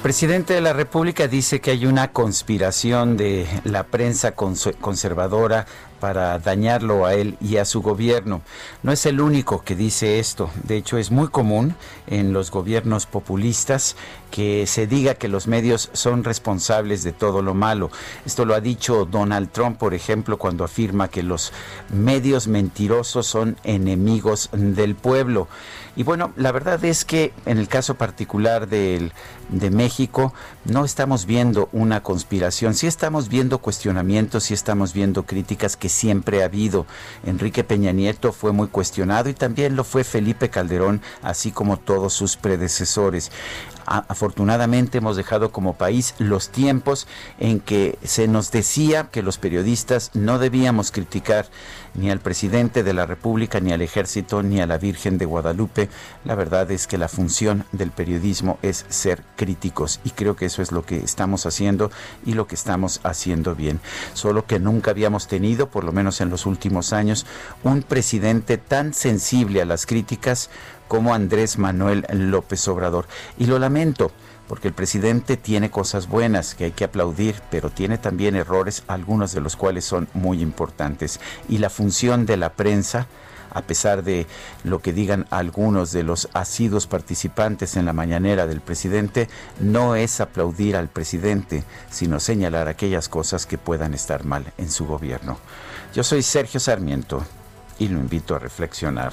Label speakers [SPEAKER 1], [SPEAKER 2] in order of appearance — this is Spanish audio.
[SPEAKER 1] Presidente de la República dice que hay una conspiración de la prensa conservadora para dañarlo a él y a su gobierno. No es el único que dice esto. De hecho, es muy común en los gobiernos populistas que se diga que los medios son responsables de todo lo malo. Esto lo ha dicho Donald Trump, por ejemplo, cuando afirma que los medios mentirosos son enemigos del pueblo. Y bueno, la verdad es que en el caso particular de México no estamos viendo una conspiración, sí estamos viendo cuestionamientos, sí estamos viendo críticas que siempre ha habido. Enrique Peña Nieto fue muy cuestionado y también lo fue Felipe Calderón, así como todos sus predecesores afortunadamente hemos dejado como país los tiempos en que se nos decía que los periodistas no debíamos criticar ni al presidente de la República, ni al ejército, ni a la Virgen de Guadalupe. La verdad es que la función del periodismo es ser críticos y creo que eso es lo que estamos haciendo y lo que estamos haciendo bien. Solo que nunca habíamos tenido, por lo menos en los últimos años, un presidente tan sensible a las críticas como Andrés Manuel López Obrador. Y lo lamento, porque el presidente tiene cosas buenas que hay que aplaudir, pero tiene también errores, algunos de los cuales son muy importantes. Y la función de la prensa, a pesar de lo que digan algunos de los asidos participantes en la mañanera del presidente, no es aplaudir al presidente, sino señalar aquellas cosas que puedan estar mal en su gobierno. Yo soy Sergio Sarmiento y lo invito a reflexionar.